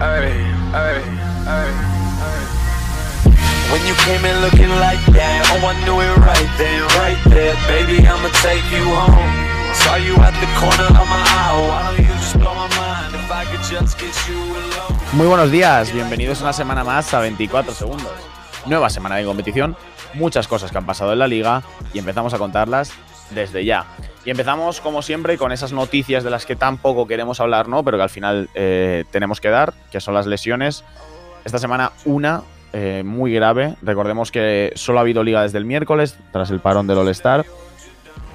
ay, ay, ay, When you came in looking like that, oh I knew it right then, right there. Baby, I'ma take you home. Saw you at the corner of my eye. Why don't you just blow my mind if I could just get you alone? Muy buenos días, bienvenidos una semana más a 24 segundos. Nueva semana de competición, muchas cosas que han pasado en la liga y empezamos a contarlas desde ya. Y empezamos, como siempre, con esas noticias de las que tampoco queremos hablar, ¿no? Pero que al final eh, tenemos que dar, que son las lesiones. Esta semana una eh, muy grave. Recordemos que solo ha habido liga desde el miércoles, tras el parón del All-Star.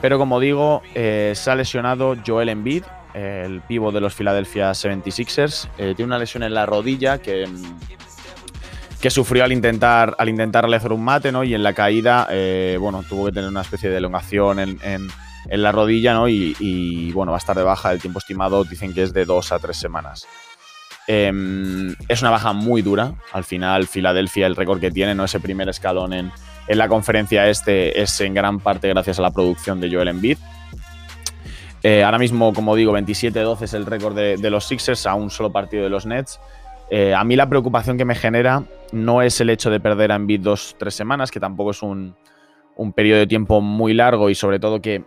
Pero como digo, eh, se ha lesionado Joel Embiid, el pivo de los Philadelphia 76ers. tiene una lesión en la rodilla que, que sufrió al intentar, al intentar realizar un mate, ¿no? Y en la caída, bueno, tuvo que tener una especie de elongación en, en en la rodilla, ¿no? Y, bueno, va a estar de baja. El tiempo estimado dicen que es de dos a tres semanas. Em, es una baja muy dura. Al final, Filadelfia, el récord que tiene, ¿no? Ese primer escalón en, en la conferencia este es en gran parte gracias a la producción de Joel Embiid. Eh, ahora mismo, como digo, 27-12 es el récord de, los Sixers a un solo partido de los Nets. Eh, a mí la preocupación que me genera no es el hecho de perder a Embiid dos, tres semanas, que tampoco es un, un periodo de tiempo muy largo y sobre todo que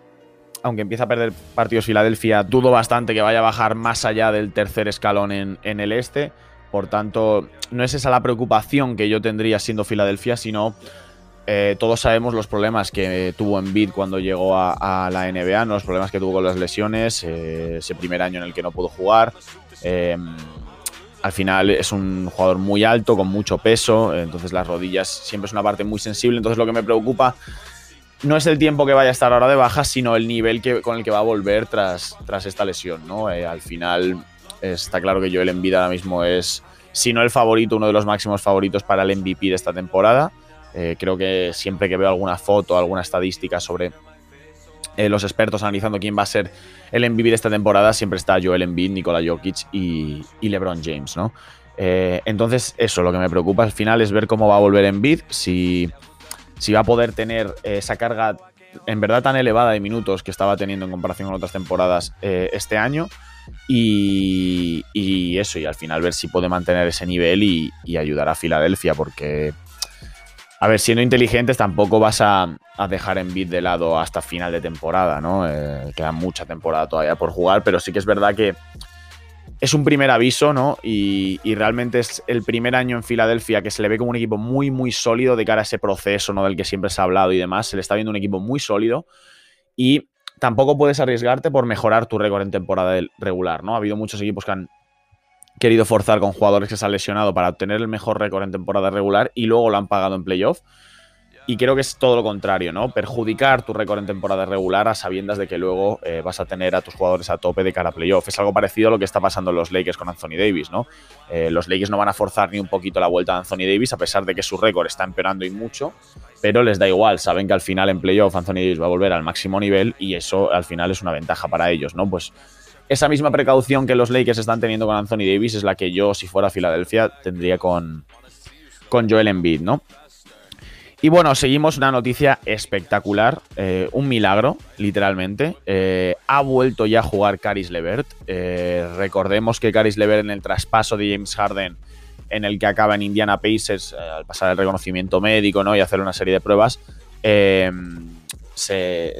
aunque empieza a perder partidos Filadelfia, dudo bastante que vaya a bajar más allá del tercer escalón en, el este. Por tanto, no es esa la preocupación que yo tendría siendo Filadelfia, sino eh, todos sabemos los problemas que tuvo en Bid cuando llegó a, la NBA, los problemas que tuvo con las lesiones, eh, ese primer año en el que no pudo jugar. Al final es un jugador muy alto, con mucho peso, entonces las rodillas siempre es una parte muy sensible. Entonces lo que me preocupa no es el tiempo que vaya a estar ahora de baja, sino el nivel que, con el que va a volver tras, tras esta lesión. ¿no? Eh, al final está claro que Joel Embiid ahora mismo es, si no el favorito, uno de los máximos favoritos para el MVP de esta temporada. Eh, creo que siempre que veo alguna foto, alguna estadística sobre eh, los expertos analizando quién va a ser el MVP de esta temporada, siempre está Joel Embiid, Nikola Jokic y, y LeBron James. ¿no? entonces, eso, lo que me preocupa al final es ver cómo va a volver Embiid, si si va a poder tener eh, esa carga en verdad tan elevada de minutos que estaba teniendo en comparación con otras temporadas eh, este año. Y, eso, y al final ver si puede mantener ese nivel y, ayudar a Filadelfia, porque, a ver, siendo inteligentes tampoco vas a, dejar en bid de lado hasta final de temporada, ¿no? Eh, queda mucha temporada todavía por jugar, pero sí que es verdad que es un primer aviso, ¿no? Y, realmente es el primer año en Filadelfia que se le ve como un equipo muy, muy sólido de cara a ese proceso, ¿no? Del que siempre se ha hablado y demás. Se le está viendo un equipo muy sólido y tampoco puedes arriesgarte por mejorar tu récord en temporada regular, ¿no? Ha habido muchos equipos que han querido forzar con jugadores que se han lesionado para obtener el mejor récord en temporada regular y luego lo han pagado en playoff. Y creo que es todo lo contrario, ¿no? Perjudicar tu récord en temporada regular a sabiendas de que luego eh, vas a tener a tus jugadores a tope de cara a playoff. Es algo parecido a lo que está pasando en los Lakers con Anthony Davis, ¿no? Eh, los Lakers no van a forzar ni un poquito la vuelta de Anthony Davis, a pesar de que su récord está empeorando y mucho, pero les da igual. Saben que al final en playoff Anthony Davis va a volver al máximo nivel y eso al final es una ventaja para ellos, ¿no? Pues esa misma precaución que los Lakers están teniendo con Anthony Davis es la que yo, si fuera Filadelfia, tendría con, con Joel Embiid, ¿no? Y bueno, seguimos una noticia espectacular, eh, un milagro, literalmente. Eh, ha vuelto ya a jugar Caris Levert. Eh, recordemos que Caris Levert en el traspaso de James Harden, en el que acaba en Indiana Pacers, al pasar el reconocimiento médico ¿no? y hacer una serie de pruebas, se,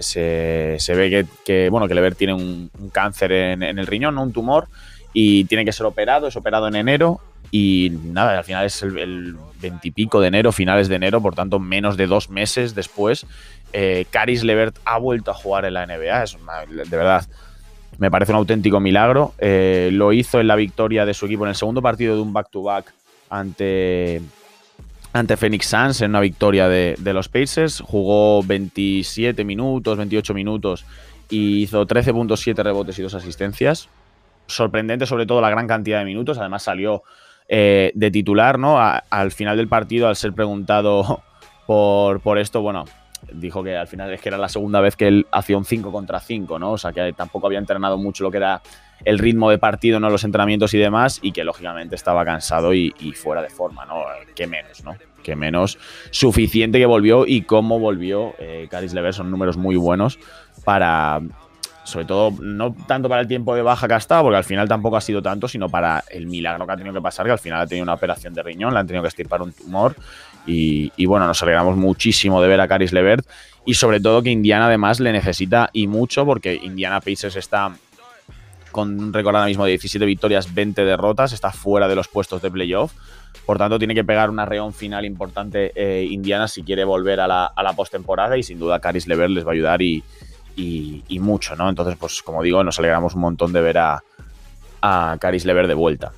ve que, bueno, que Levert tiene un, cáncer en, el riñón, un tumor, y tiene que ser operado. Es operado en enero y nada, al final es el veintipico de enero, finales de enero, por tanto, menos de dos meses después, eh, Caris Levert ha vuelto a jugar en la NBA. Es de verdad, me parece un auténtico milagro. Eh, lo hizo en la victoria de su equipo en el segundo partido de un back-to-back ante, ante Phoenix Suns, en una victoria de, los Pacers. Jugó 27 minutos, 28 minutos y hizo 13.7 rebotes y dos asistencias. Sorprendente, sobre todo, la gran cantidad de minutos. Además, salió eh, de titular, ¿no? al final del partido, al ser preguntado por, por esto, bueno, dijo que al final es que era la segunda vez que él hacía un 5 contra 5, ¿no? O sea, que tampoco había entrenado mucho lo que era el ritmo de partido, ¿no? Los entrenamientos y demás, y que lógicamente estaba cansado y, fuera de forma, ¿no? Que menos, ¿no? Que menos. Suficiente que volvió y cómo volvió. Eh, Caris Lever son números muy buenos para sobre todo no tanto para el tiempo de baja que ha estado, porque al final tampoco ha sido tanto, sino para el milagro que ha tenido que pasar, que al final ha tenido una operación de riñón, le han tenido que estirpar un tumor. Y, bueno, nos alegramos muchísimo de ver a Caris Levert y sobre todo que Indiana además le necesita y mucho, porque Indiana Pacers está con un récord ahora mismo de 17 victorias, 20 derrotas, está fuera de los puestos de playoff. Por tanto, tiene que pegar una reón final importante eh, Indiana si quiere volver a la, postemporada y sin duda Caris Levert les va a ayudar y, mucho, ¿no? Entonces, pues como digo, nos alegramos un montón de ver a, Caris Lever de vuelta.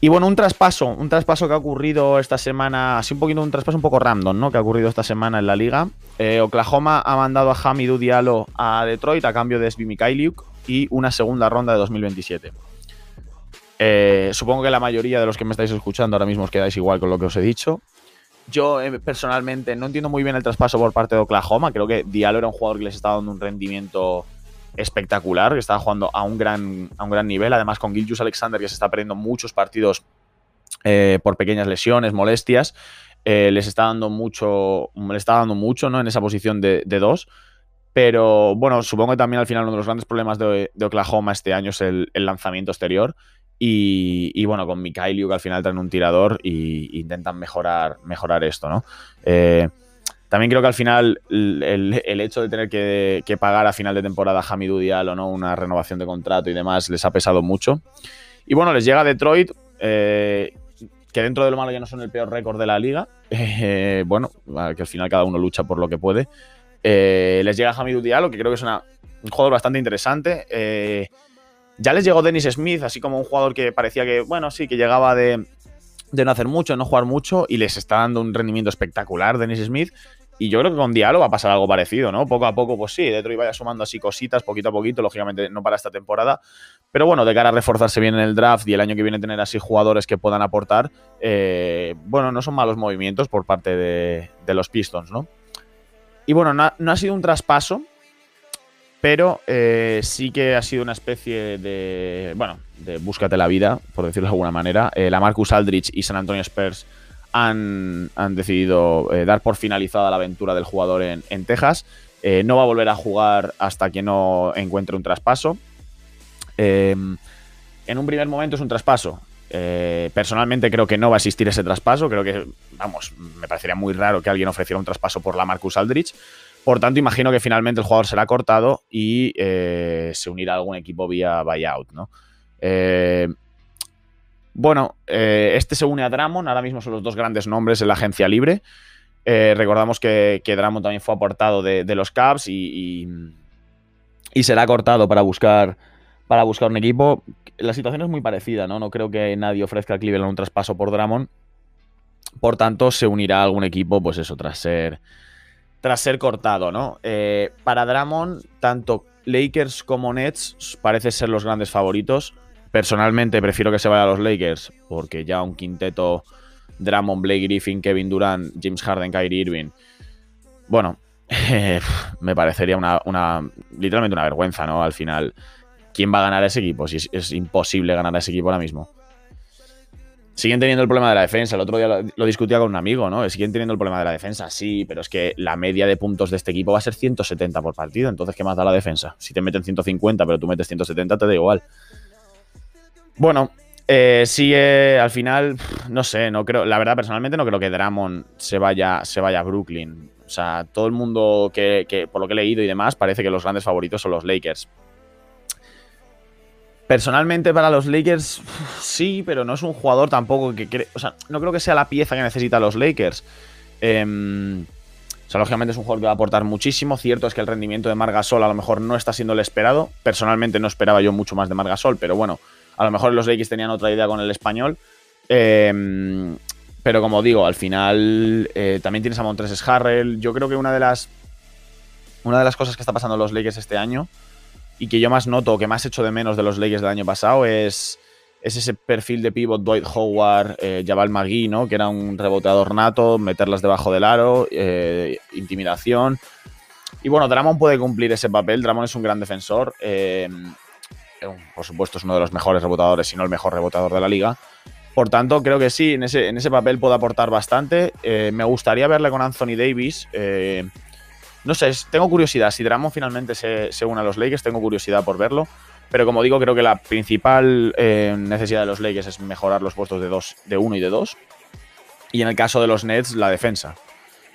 Y bueno, un traspaso, un traspaso que ha ocurrido esta semana, así un poquito un traspaso un poco random, ¿no? Que ha ocurrido esta semana en la liga. Eh, Oklahoma ha mandado a Hamidou Diallo a Detroit a cambio de Svi Mikhailiuk y una segunda ronda de 2027. Eh, supongo que la mayoría de los que me estáis escuchando ahora mismo os quedáis igual con lo que os he dicho. Yo eh, personalmente no entiendo muy bien el traspaso por parte de Oklahoma. Creo que Diallo era un jugador que les estaba dando un rendimiento espectacular, que estaba jugando a un gran, a un gran nivel. Además, con Gilgius Alexander, que se está perdiendo muchos partidos eh, por pequeñas lesiones, molestias, les está dando mucho, le está dando mucho ¿no? en esa posición de, dos. Pero bueno, supongo que también al final uno de los grandes problemas de, Oklahoma este año es el lanzamiento exterior. Y, bueno, con Mikhailiu que al final traen un tirador e intentan mejorar, mejorar esto, ¿no? Eh, también creo que al final el, hecho de tener que, pagar a final de temporada a Hamidou Diallo, ¿no? Una renovación de contrato y demás les ha pesado mucho. Y bueno, les llega Detroit, eh, que dentro de lo malo ya no son el peor récord de la liga. Eh, bueno, que al final cada uno lucha por lo que puede. Les llega Hamidou Diallo, que creo que es un jugador bastante interesante. Ya les llegó Dennis Smith, así como un jugador que parecía que, bueno, sí, que llegaba de, no hacer mucho, no jugar mucho, y les está dando un rendimiento espectacular Dennis Smith. Y yo creo que con Diallo va a pasar algo parecido, ¿no? Poco a poco, pues sí, Detroit vaya sumando así cositas, poquito a poquito, lógicamente no para esta temporada. Pero bueno, de cara a reforzarse bien en el draft y el año que viene tener así jugadores que puedan aportar, eh, bueno, no son malos movimientos por parte de, los Pistons, ¿no? Y bueno, no ha sido un traspaso, pero eh, sí que ha sido una especie de, bueno, de búscate la vida, por decirlo de alguna manera. Eh, la Marcus Aldrich y San Antonio Spurs han, decidido eh, dar por finalizada la aventura del jugador en, Texas. no va a volver a jugar hasta que no encuentre un traspaso. Em, en un primer momento es un traspaso. Personalmente creo que no va a existir ese traspaso. Creo que, vamos, me parecería muy raro que alguien ofreciera un traspaso por la Marcus Aldrich. Por tanto, imagino que finalmente el jugador será cortado y eh, se unirá a algún equipo vía buyout. Eh, bueno, eh, este se une a Dramon, ahora mismo son los dos grandes nombres en la agencia libre. recordamos que, que, Dramon también fue aportado de, los Caps y, será cortado para buscar, para buscar un equipo. La situación es muy parecida, ¿no? No creo que nadie ofrezca a Cleveland un traspaso por Dramon. Por tanto, se unirá a algún equipo, pues eso, tras ser tras ser cortado, ¿no? Eh, para Dramon, tanto Lakers como Nets parece ser los grandes favoritos. Personalmente prefiero que se vaya a los Lakers porque ya un quinteto Dramon, Blake Griffin, Kevin Durant, James Harden, Kyrie Irving. Bueno, me parecería una, una, literalmente una vergüenza, ¿no? Al final, ¿quién va a ganar ese equipo? Si es imposible ganar a ese equipo ahora mismo siguen teniendo el problema de la defensa. El otro día lo, discutía con un amigo, ¿no? Siguen teniendo el problema de la defensa, sí, pero es que la media de puntos de este equipo va a ser 170 por partido. Entonces, ¿qué más da la defensa? Si te meten 150, pero tú metes 170, te da igual. Bueno, eh, sigue al final, no sé, no creo, la verdad, personalmente no creo que Dramon se vaya, se vaya a Brooklyn. O sea, todo el mundo que, por lo que he leído y demás, parece que los grandes favoritos son los Lakers. Personalmente para los Lakers sí, pero no es un jugador tampoco que... o sea, no creo que sea la pieza que necesita los Lakers. Em, o sea, lógicamente es un jugador que va a aportar muchísimo. Cierto es que el rendimiento de Margasol a lo mejor no está siendo el esperado. Personalmente no esperaba yo mucho más de Margasol, pero bueno, a lo mejor los Lakers tenían otra idea con el español. Em, pero como digo, al final eh, también tienes a Montres Harrell. Yo creo que una de las... Una de las cosas que está pasando en los Lakers este año y que yo más noto, que más echo de menos de los Lakers del año pasado es, es ese perfil de pivot Dwight Howard, eh, Jabal Magui, ¿no? que era un reboteador nato, meterlas debajo del aro, eh, intimidación. Y bueno, Dramon puede cumplir ese papel. Dramon es un gran defensor. Eh, por supuesto, es uno de los mejores rebotadores, si no el mejor rebotador de la liga. Por tanto, creo que sí, en ese, en ese papel puede aportar bastante. me gustaría verle con Anthony Davis no sé, tengo curiosidad. Si Drummond finalmente se, se une a los Lakers, tengo curiosidad por verlo. Pero como digo, creo que la principal eh, necesidad de los Lakers es mejorar los puestos de, dos, de uno y de dos. Y en el caso de los Nets, la defensa.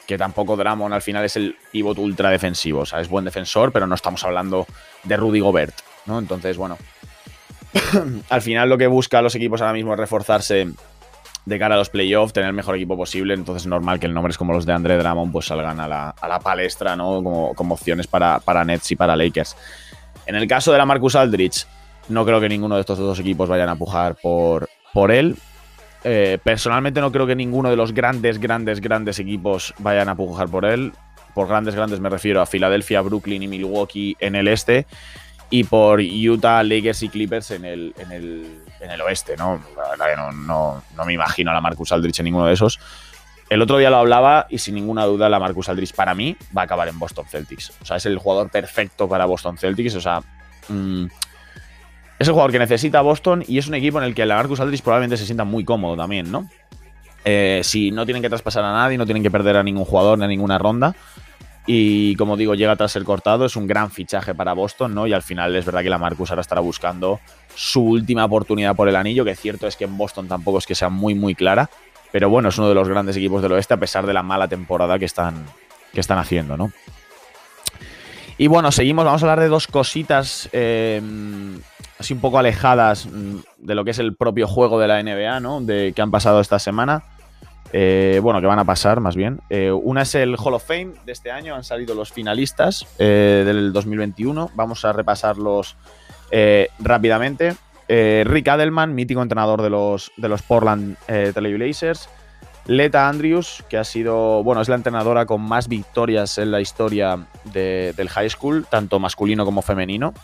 Que tampoco Drummond al final es el pivot ultra defensivo. O sea, es buen defensor, pero no estamos hablando de Rudy Gobert. ¿no? Entonces, bueno. al final lo que buscan los equipos ahora mismo es reforzarse de cara a los playoffs, tener el mejor equipo posible. Entonces es normal que nombres como los de Andre Drummond pues salgan a la, palestra, ¿no? Como, como opciones para, para Nets y para Lakers. En el caso de la Marcus Aldrich, no creo que ninguno de estos dos equipos vayan a pujar por, por él. Eh, personalmente no creo que ninguno de los grandes, grandes, grandes equipos vayan a pujar por él. Por grandes, grandes me refiero a Filadelfia, Brooklyn y Milwaukee en el este. Y por Utah, Lakers y Clippers en el, en el, oeste, ¿no? La verdad que no, no, me imagino a la Marcus Aldrich en ninguno de esos. El otro día lo hablaba y sin ninguna duda la Marcus Aldridge para mí va a acabar en Boston Celtics. O sea, es el jugador perfecto para Boston Celtics. O sea, mm, es el jugador que necesita Boston y es un equipo en el que la Marcus Aldridge probablemente se sienta muy cómodo también, ¿no? Eh, si no tienen que traspasar a nadie, no tienen que perder a ningún jugador ni a ninguna ronda. Y como digo, llega tras ser cortado, es un gran fichaje para Boston, ¿no? Y al final es verdad que la Marcus ahora estará buscando su última oportunidad por el anillo, que cierto es que en Boston tampoco es que sea muy, muy clara. Pero bueno, es uno de los grandes equipos del oeste a pesar de la mala temporada que están, que están haciendo, ¿no? Y bueno, seguimos, vamos a hablar de dos cositas em, así un poco alejadas mm, de lo que es el propio juego de la NBA, ¿no? De, que han pasado esta semana. Eh, bueno, que van a pasar más bien. Eh, una es el Hall of Fame de este año, han salido los finalistas eh, del 2021. Vamos a repasarlos rápidamente. Rick Adelman, mítico entrenador de los, de los Portland Trailblazers. Leta Andrews, que ha sido, bueno, es la entrenadora con más victorias en la historia del high school, tanto masculino como femenino.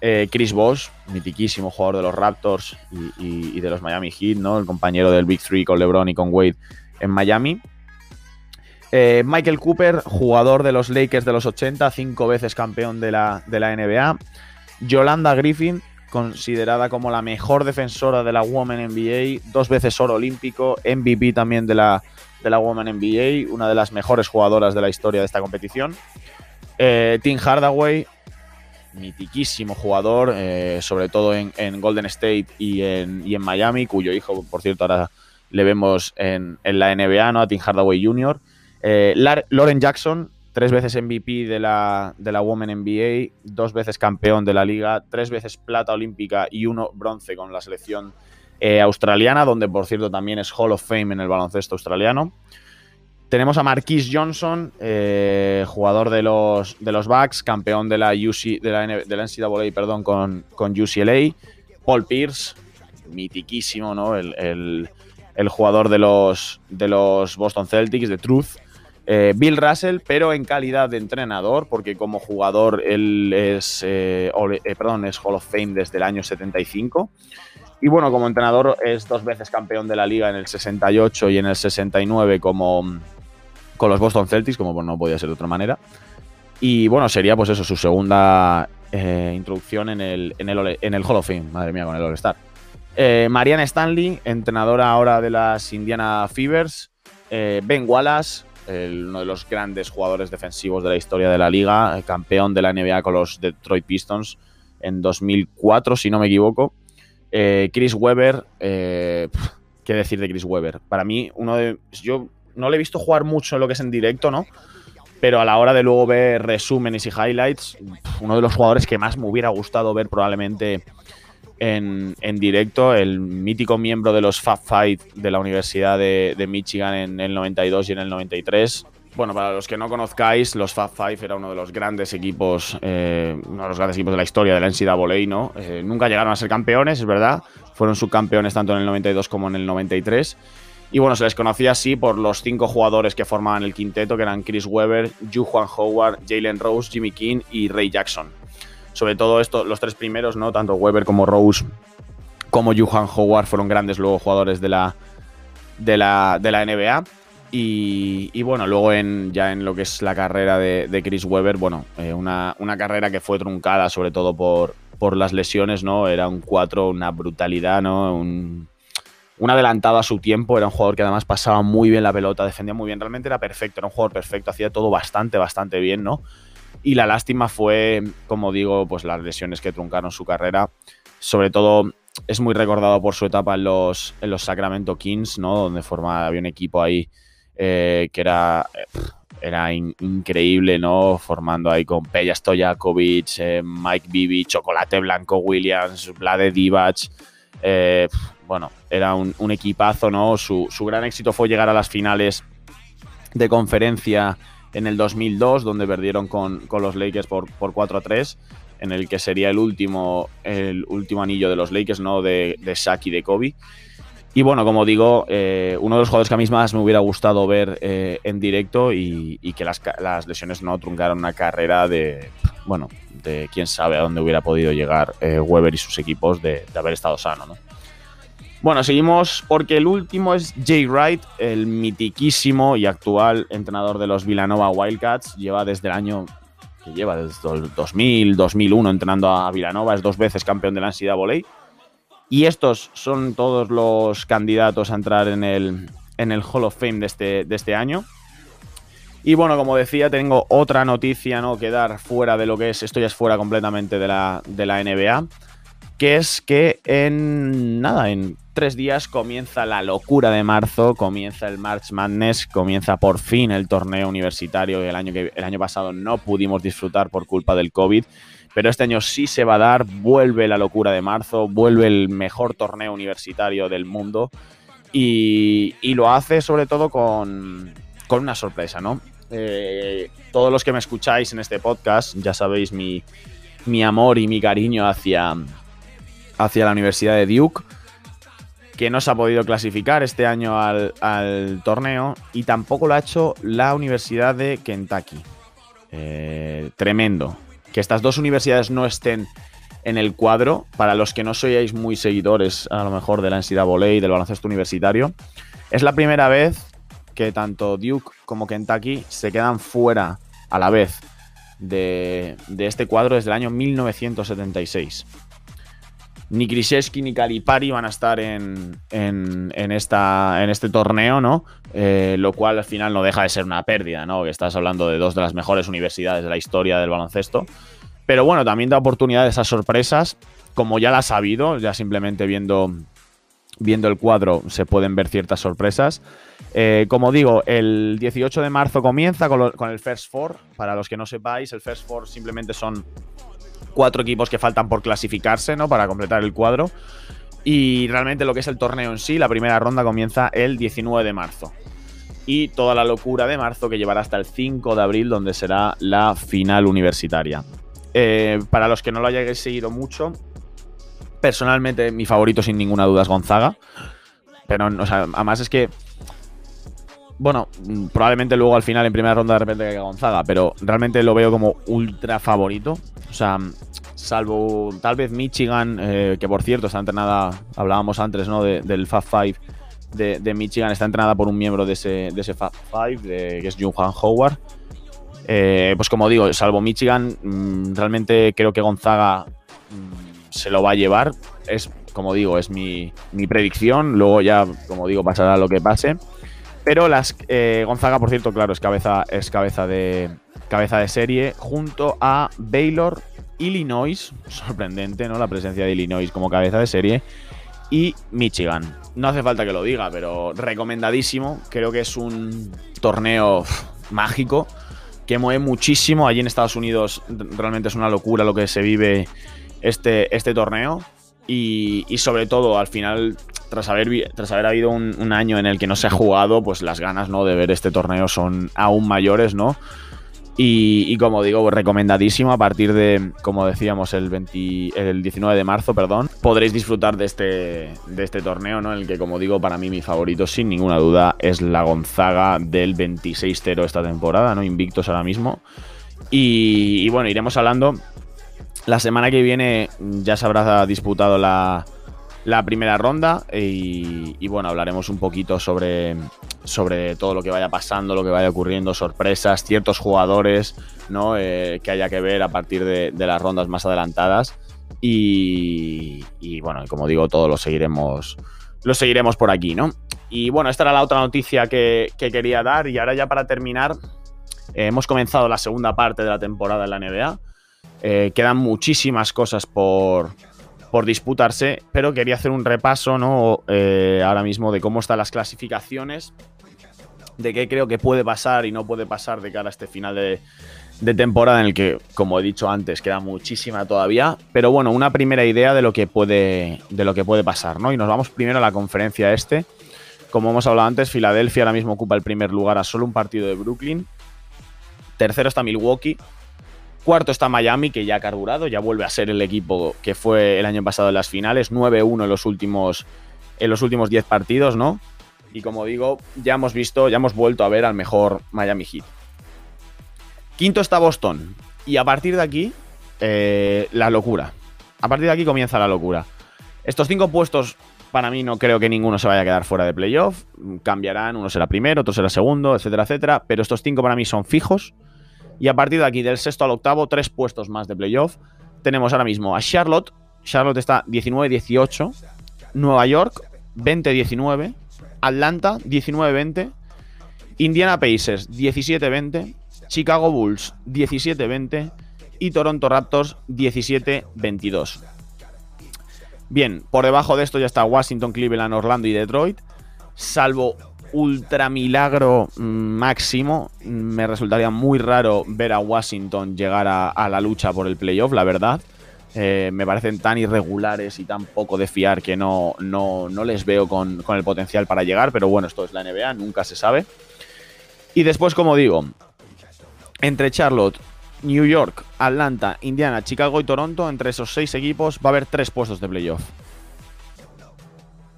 Eh, Chris Bosh, mitiquísimo jugador de los Raptors y, de los Miami Heat, ¿no? El compañero del Big Three con LeBron y con Wade en Miami. Michael Cooper, jugador de los Lakers de los 80, cinco veces campeón de la, de la NBA. Yolanda Griffin, considerada como la mejor defensora de la Women NBA, dos veces oro olímpico, MVP también de la, de la Women NBA, una de las mejores jugadoras de la historia de esta competición. Eh, Tim Hardaway, mitiquísimo jugador, eh, sobre todo en, Golden State y en, y en, Miami, cuyo hijo, por cierto, ahora le vemos en, la NBA, ¿no? A Tim Hardaway Jr. Eh, Lauren Jackson, tres veces MVP de la, de la Women NBA, dos veces campeón de la liga, tres veces plata olímpica y uno bronce con la selección eh, australiana, donde por cierto también es Hall of Fame en el baloncesto australiano. Tenemos a Marquise Johnson, eh, jugador de los, de los Bucks, campeón de la, UC, de la, de la NCAA perdón, con, con UCLA. Paul Pierce, mitiquísimo, ¿no? El, el, jugador de los, de los Boston Celtics, de Truth. Eh, Bill Russell, pero en calidad de entrenador, porque como jugador él es, eh, perdón, es Hall of Fame desde el año 75. Y bueno, como entrenador es dos veces campeón de la liga en el 68 y en el 69 como con los Boston Celtics, como no podía ser de otra manera. Y bueno, sería pues eso, su segunda introducción en el, en, el, Hall of Fame, madre mía, con el All-Star. Marianne Stanley, entrenadora ahora de las Indiana Fevers. ben Wallace, uno de los grandes jugadores defensivos de la historia de la liga, campeón de la NBA con los Detroit Pistons en 2004, si no me equivoco. Eh, Chris Webber, eh, ¿qué decir de Chris Webber? Para mí, uno de. Yo no le he visto jugar mucho en lo que es en directo, ¿no? Pero a la hora de luego ver resúmenes y highlights, uno de los jugadores que más me hubiera gustado ver probablemente en, directo, el mítico miembro de los Fab Five de la Universidad de, Michigan en el 92 y en el 93. Bueno, para los que no conozcáis, los Fab Five era uno de los grandes equipos, eh, uno de los grandes equipos de la historia de la NCAA, ¿no? Eh, nunca llegaron a ser campeones, es verdad. Fueron subcampeones tanto en el 92 como en el 93. Y bueno, se les conocía así por los cinco jugadores que formaban el quinteto, que eran Chris Webber, Ju Juan Howard, Jalen Rose, Jimmy King y Ray Jackson sobre todo esto, los tres primeros, ¿no? Tanto Weber como Rose como Johan Howard fueron grandes luego jugadores de la, de la, de la NBA. Y, bueno, luego en, ya en lo que es la carrera de, Chris Weber, bueno, eh, una, carrera que fue truncada sobre todo por, por las lesiones, ¿no? Era un 4, una brutalidad, ¿no? Un, un adelantado a su tiempo, era un jugador que además pasaba muy bien la pelota, defendía muy bien, realmente era perfecto, era un jugador perfecto, hacía todo bastante, bastante bien, ¿no? Y la lástima fue, como digo, pues las lesiones que truncaron su carrera. Sobre todo es muy recordado por su etapa en los, en los Sacramento Kings, ¿no? Donde formaba, había un equipo ahí eh, que era, era increíble, ¿no? Formando ahí con Peja Stojakovic, eh, Mike Bibi, Chocolate Blanco Williams, Vlade Divac. Eh, bueno, era un, equipazo, ¿no? Su, su, gran éxito fue llegar a las finales de conferencia en el 2002, donde perdieron con, los Lakers por, por 4 a 3 en el que sería el último, el último anillo de los Lakers, ¿no? De, de Shaq y de Kobe. Y bueno, como digo, eh, uno de los jugadores que a mí más me hubiera gustado ver eh, en directo y, que las, lesiones no truncaron una carrera de, bueno, de quién sabe a dónde hubiera podido llegar eh, Weber y sus equipos de, de, haber estado sano, ¿no? Bueno, seguimos porque el último es Jay Wright, el mitiquísimo y actual entrenador de los Villanova Wildcats. Lleva desde el año que lleva desde el 2000, 2001 entrenando a Villanova, es dos veces campeón de la NCAA. Y estos son todos los candidatos a entrar en el, en el Hall of Fame de este, de este año. Y bueno, como decía, tengo otra noticia ¿no? que dar fuera de lo que es, esto ya es fuera completamente de la, de la NBA, que es que en nada, en tres días comienza la locura de marzo, comienza el March Madness, comienza por fin el torneo universitario el año, que el año pasado no pudimos disfrutar por culpa del COVID. Pero este año sí se va a dar, vuelve la locura de marzo, vuelve el mejor torneo universitario del mundo y, lo hace sobre todo con, una sorpresa, ¿no? Eh, todos los que me escucháis en este podcast ya sabéis mi, mi amor y mi cariño hacia, hacia la Universidad de Duke que no se ha podido clasificar este año al, torneo y tampoco lo ha hecho la Universidad de Kentucky. Eh, tremendo. Que estas dos universidades no estén en el cuadro, para los que no sois muy seguidores a lo mejor de la NCAA y del baloncesto universitario, es la primera vez que tanto Duke como Kentucky se quedan fuera a la vez de, de este cuadro desde el año 1976 ni Krzyzewski ni Calipari van a estar en, esta, en este torneo, ¿no? Eh, lo cual al final no deja de ser una pérdida, ¿no? Que estás hablando de dos de las mejores universidades de la historia del baloncesto. Pero bueno, también da oportunidades a sorpresas, como ya las ha habido, ya simplemente viendo, viendo el cuadro se pueden ver ciertas sorpresas. Eh, como digo, el 18 de marzo comienza con, con el First Four. Para los que no sepáis, el First Four simplemente son cuatro equipos que faltan por clasificarse, ¿no? Para completar el cuadro. Y realmente lo que es el torneo en sí, la primera ronda comienza el 19 de marzo. Y toda la locura de marzo que llevará hasta el 5 de abril, donde será la final universitaria. Eh, para los que no lo hayáis seguido mucho, personalmente mi favorito sin ninguna duda es Gonzaga. Pero, o sea, además es que bueno, probablemente luego al final en primera ronda de repente caiga Gonzaga, pero realmente lo veo como ultra favorito. O sea, salvo tal vez Michigan, eh, que por cierto está entrenada, hablábamos antes, ¿no? del Fab Five de, Michigan, está entrenada por un miembro de ese, de ese Fab Five, que es Johan Howard. Eh, pues como digo, salvo Michigan, mm, realmente creo que Gonzaga mm, se lo va a llevar. Es, como digo, es mi, mi predicción. Luego ya, como digo, pasará lo que pase. Pero las, eh, Gonzaga, por cierto, claro, es cabeza, es cabeza de, cabeza de serie junto a Baylor, Illinois, sorprendente, ¿no? La presencia de Illinois como cabeza de serie y Michigan. No hace falta que lo diga, pero recomendadísimo. Creo que es un torneo mágico que mueve muchísimo. Allí en Estados Unidos realmente es una locura lo que se vive este, este torneo. Y, y sobre todo, al final tras haber, tras haber habido un, año en el que no se ha jugado, pues las ganas ¿no? de ver este torneo son aún mayores, ¿no? Y, como digo, recomendadísimo a partir de, como decíamos, el, 20, el 19 de marzo, perdón, podréis disfrutar de este, de este torneo, ¿no? En el que, como digo, para mí mi favorito, sin ninguna duda, es la Gonzaga del 26-0 esta temporada, ¿no? Invictos ahora mismo. Y, y bueno, iremos hablando. La semana que viene ya se habrá disputado la, la primera ronda y, bueno, hablaremos un poquito sobre, sobre todo lo que vaya pasando, lo que vaya ocurriendo, sorpresas, ciertos jugadores ¿no? Eh, que haya que ver a partir de, las rondas más adelantadas y, bueno, como digo, todo lo seguiremos lo seguiremos por aquí, ¿no? Y bueno, esta era la otra noticia que, quería dar. Y ahora ya para terminar, eh, hemos comenzado la segunda parte de la temporada en la NBA. Eh, quedan muchísimas cosas por, por disputarse, pero quería hacer un repaso, ¿no? Eh, ahora mismo de cómo están las clasificaciones, de qué creo que puede pasar y no puede pasar de cara a este final de, de temporada en el que, como he dicho antes, queda muchísima todavía. Pero bueno, una primera idea de lo que puede, de lo que puede pasar, ¿no? Y nos vamos primero a la conferencia este. Como hemos hablado antes, Filadelfia ahora mismo ocupa el primer lugar a solo un partido de Brooklyn. Tercero está Milwaukee. Cuarto está Miami, que ya ha carburado, ya vuelve a ser el equipo que fue el año pasado en las finales. 9-1 en los últimos en los últimos 10 partidos, ¿no? Y como digo, ya hemos visto, ya hemos vuelto a ver al mejor Miami Heat. Quinto está Boston. Y a partir de aquí, eh, la locura. A partir de aquí comienza la locura. Estos cinco puestos, para mí, no creo que ninguno se vaya a quedar fuera de playoff. Cambiarán, uno será primero, otro será segundo, etcétera, etcétera. Pero estos cinco para mí son fijos. Y a partir de aquí, del sexto al octavo, tres puestos más de playoff. Tenemos ahora mismo a Charlotte. Charlotte está 19-18. Nueva York, 20-19. Atlanta, 19-20. Indiana Pacers, 17-20. Chicago Bulls 17-20 y Toronto Raptors 17-22. Bien, por debajo de esto ya está Washington, Cleveland, Orlando y Detroit. Salvo ultra milagro máximo, me resultaría muy raro ver a Washington llegar a, la lucha por el playoff, la verdad. Eh, me parecen tan irregulares y tan poco de fiar que no, no, les veo con, con el potencial para llegar, pero bueno, esto es la NBA, nunca se sabe. Y después, como digo, entre Charlotte, New York, Atlanta, Indiana, Chicago y Toronto, entre esos seis equipos va a haber tres puestos de playoff.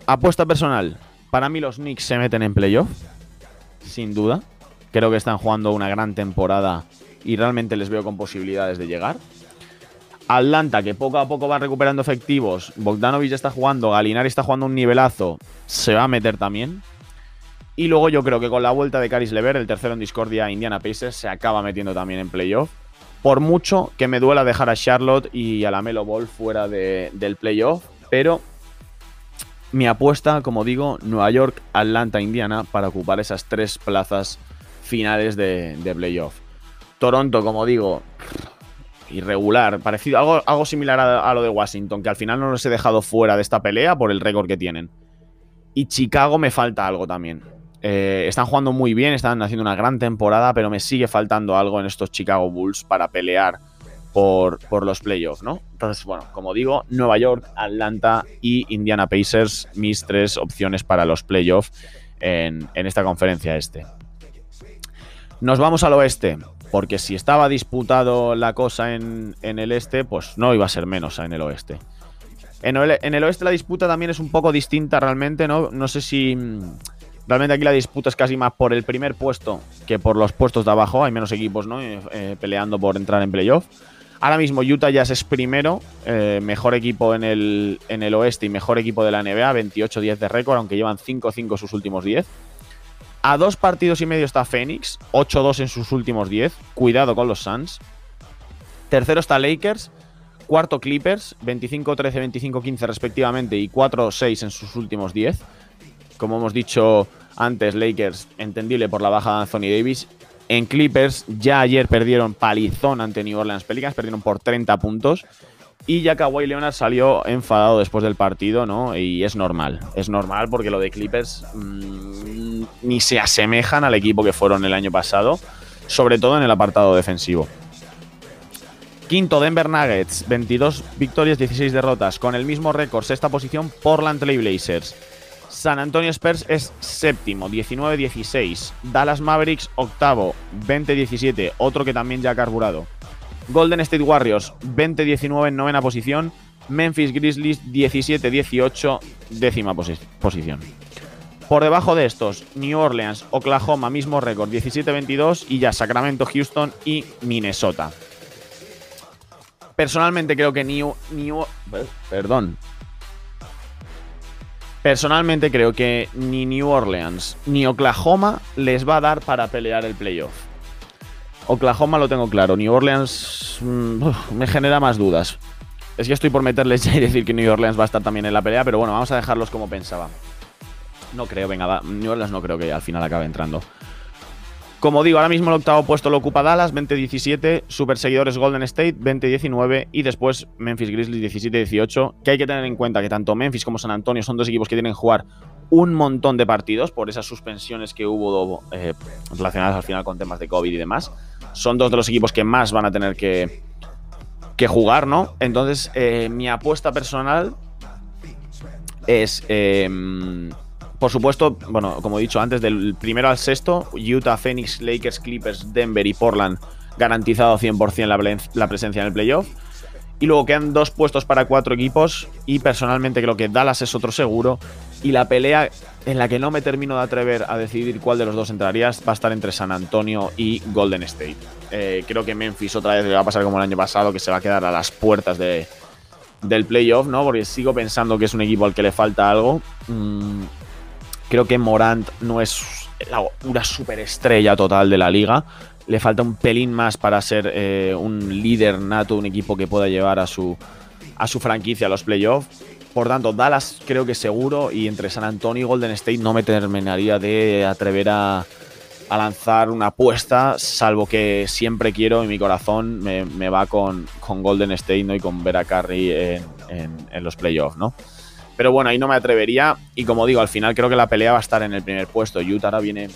Apuesta personal. Para mí los Knicks se meten en playoff. Sin duda. Creo que están jugando una gran temporada y realmente les veo con posibilidades de llegar. Atlanta, que poco a poco va recuperando efectivos. Bogdanovich está jugando, Galinari está jugando un nivelazo. Se va a meter también. Y luego yo creo que con la vuelta de Caris Lever, el tercero en discordia, Indiana Pacers se acaba metiendo también en playoff. Por mucho que me duela dejar a Charlotte y a la Melo Ball fuera del playoff, pero mi apuesta, como digo, Nueva York, Atlanta, Indiana para ocupar esas tres plazas finales de, playoff. Toronto, como digo, irregular, parecido, algo, algo similar a, lo de Washington, que al final no los he dejado fuera de esta pelea por el récord que tienen. Y Chicago me falta algo también. Eh, están jugando muy bien, están haciendo una gran temporada, pero me sigue faltando algo en estos Chicago Bulls para pelear por, los playoffs, ¿no? Entonces, bueno, como digo, Nueva York, Atlanta y Indiana Pacers, mis tres opciones para los playoffs en, esta conferencia este. Nos vamos al oeste, porque si estaba disputado la cosa en, el este, pues no iba a ser menos en el oeste. En el, oeste la disputa también es un poco distinta realmente, ¿no? No sé si Realmente aquí la disputa es casi más por el primer puesto que por los puestos de abajo. Hay menos equipos ¿no? Eh, eh, peleando por entrar en playoff. Ahora mismo Utah Jazz es primero, eh, mejor equipo en el, en el oeste y mejor equipo de la NBA, 28-10 de récord, aunque llevan 5-5 sus últimos 10. A dos partidos y medio está Phoenix, 8-2 en sus últimos 10. Cuidado con los Suns. Tercero está Lakers. Cuarto Clippers, 25-13, 25-15 respectivamente y 4-6 en sus últimos 10. Como hemos dicho, antes Lakers, entendible por la baja de Anthony Davis. En Clippers, ya ayer perdieron palizón ante New Orleans Pelicans, perdieron por 30 puntos. Y ya Kawhi Leonard salió enfadado después del partido, ¿no? Y es normal. Es normal porque lo de Clippers mm, ni se asemejan al equipo que fueron el año pasado, sobre todo en el apartado defensivo. Quinto, Denver Nuggets, 22 victorias, 16 derrotas. Con el mismo récord, sexta posición, Portland Trail Blazers. San Antonio Spurs es séptimo, 19-16. Dallas Mavericks octavo, 20-17, otro que también ya ha carburado. Golden State Warriors, 20-19 en novena posición. Memphis Grizzlies, 17-18, décima posición. Por debajo de estos, New Orleans, Oklahoma, mismo récord, 17-22, y ya Sacramento, Houston y Minnesota. Personalmente creo que New, New perdón, Personalmente creo que ni New Orleans ni Oklahoma les va a dar para pelear el playoff. Oklahoma lo tengo claro, New Orleans mm, me genera más dudas. Es que estoy por meterles ya y decir que New Orleans va a estar también en la pelea, pero bueno, vamos a dejarlos como pensaba. No creo, venga, New Orleans no creo que al final acabe entrando. Como digo, ahora mismo el octavo puesto lo ocupa Dallas, 20-17, super seguidores Golden State, 20-19 y después Memphis Grizzlies 17-18, que hay que tener en cuenta que tanto Memphis como San Antonio son dos equipos que tienen que jugar un montón de partidos por esas suspensiones que hubo eh, relacionadas al final con temas de COVID y demás. Son dos de los equipos que más van a tener que, que jugar, ¿no? Entonces, eh, mi apuesta personal es... Eh, por supuesto, bueno, como he dicho antes, del primero al sexto, Utah, Phoenix, Lakers, Clippers, Denver y Portland garantizado 100% la, la presencia en el playoff. Y luego quedan dos puestos para cuatro equipos y personalmente creo que Dallas es otro seguro. Y la pelea en la que no me termino de atrever a decidir cuál de los dos entraría va a estar entre San Antonio y Golden State. Eh, creo que Memphis otra vez le va a pasar como el año pasado, que se va a quedar a las puertas de, del playoff, ¿no? Porque sigo pensando que es un equipo al que le falta algo. Mm, Creo que Morant no es una superestrella total de la liga. Le falta un pelín más para ser eh, un líder nato, un equipo que pueda llevar a su, a su franquicia a los playoffs. Por tanto, Dallas creo que seguro y entre San Antonio y Golden State no me terminaría de atrever a, lanzar una apuesta, salvo que siempre quiero y mi corazón me, va con, Golden State ¿no? y con Vera Curry en, en los playoffs, ¿no? Pero bueno, ahí no me atrevería. Y como digo, al final creo que la pelea va a estar en el primer puesto. Utah ahora viene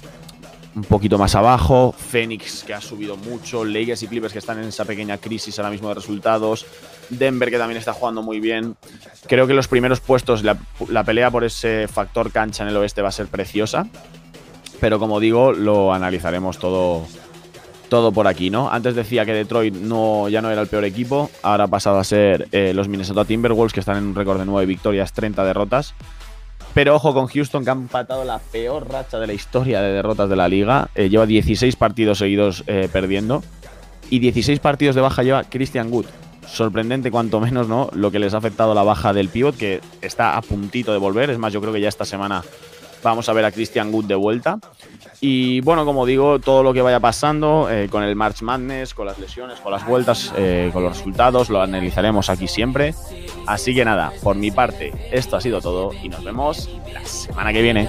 un poquito más abajo. Phoenix, que ha subido mucho. Lakers y Clippers, que están en esa pequeña crisis ahora mismo de resultados. Denver, que también está jugando muy bien. Creo que los primeros puestos, la, la pelea por ese factor cancha en el oeste va a ser preciosa. Pero como digo, lo analizaremos todo todo por aquí, ¿no? Antes decía que Detroit no, ya no era el peor equipo, ahora ha pasado a ser eh, los Minnesota Timberwolves, que están en un récord de 9 victorias, 30 derrotas. Pero ojo con Houston, que ha empatado la peor racha de la historia de derrotas de la liga. Eh, lleva 16 partidos seguidos eh, perdiendo. Y 16 partidos de baja lleva Christian Wood. Sorprendente, cuanto menos, ¿no? Lo que les ha afectado la baja del pivot, que está a puntito de volver. Es más, yo creo que ya esta semana vamos a ver a Christian Wood de vuelta. Y bueno, como digo, todo lo que vaya pasando eh, con el March Madness, con las lesiones, con las vueltas, eh, con los resultados, lo analizaremos aquí siempre. Así que nada, por mi parte, esto ha sido todo y nos vemos la semana que viene.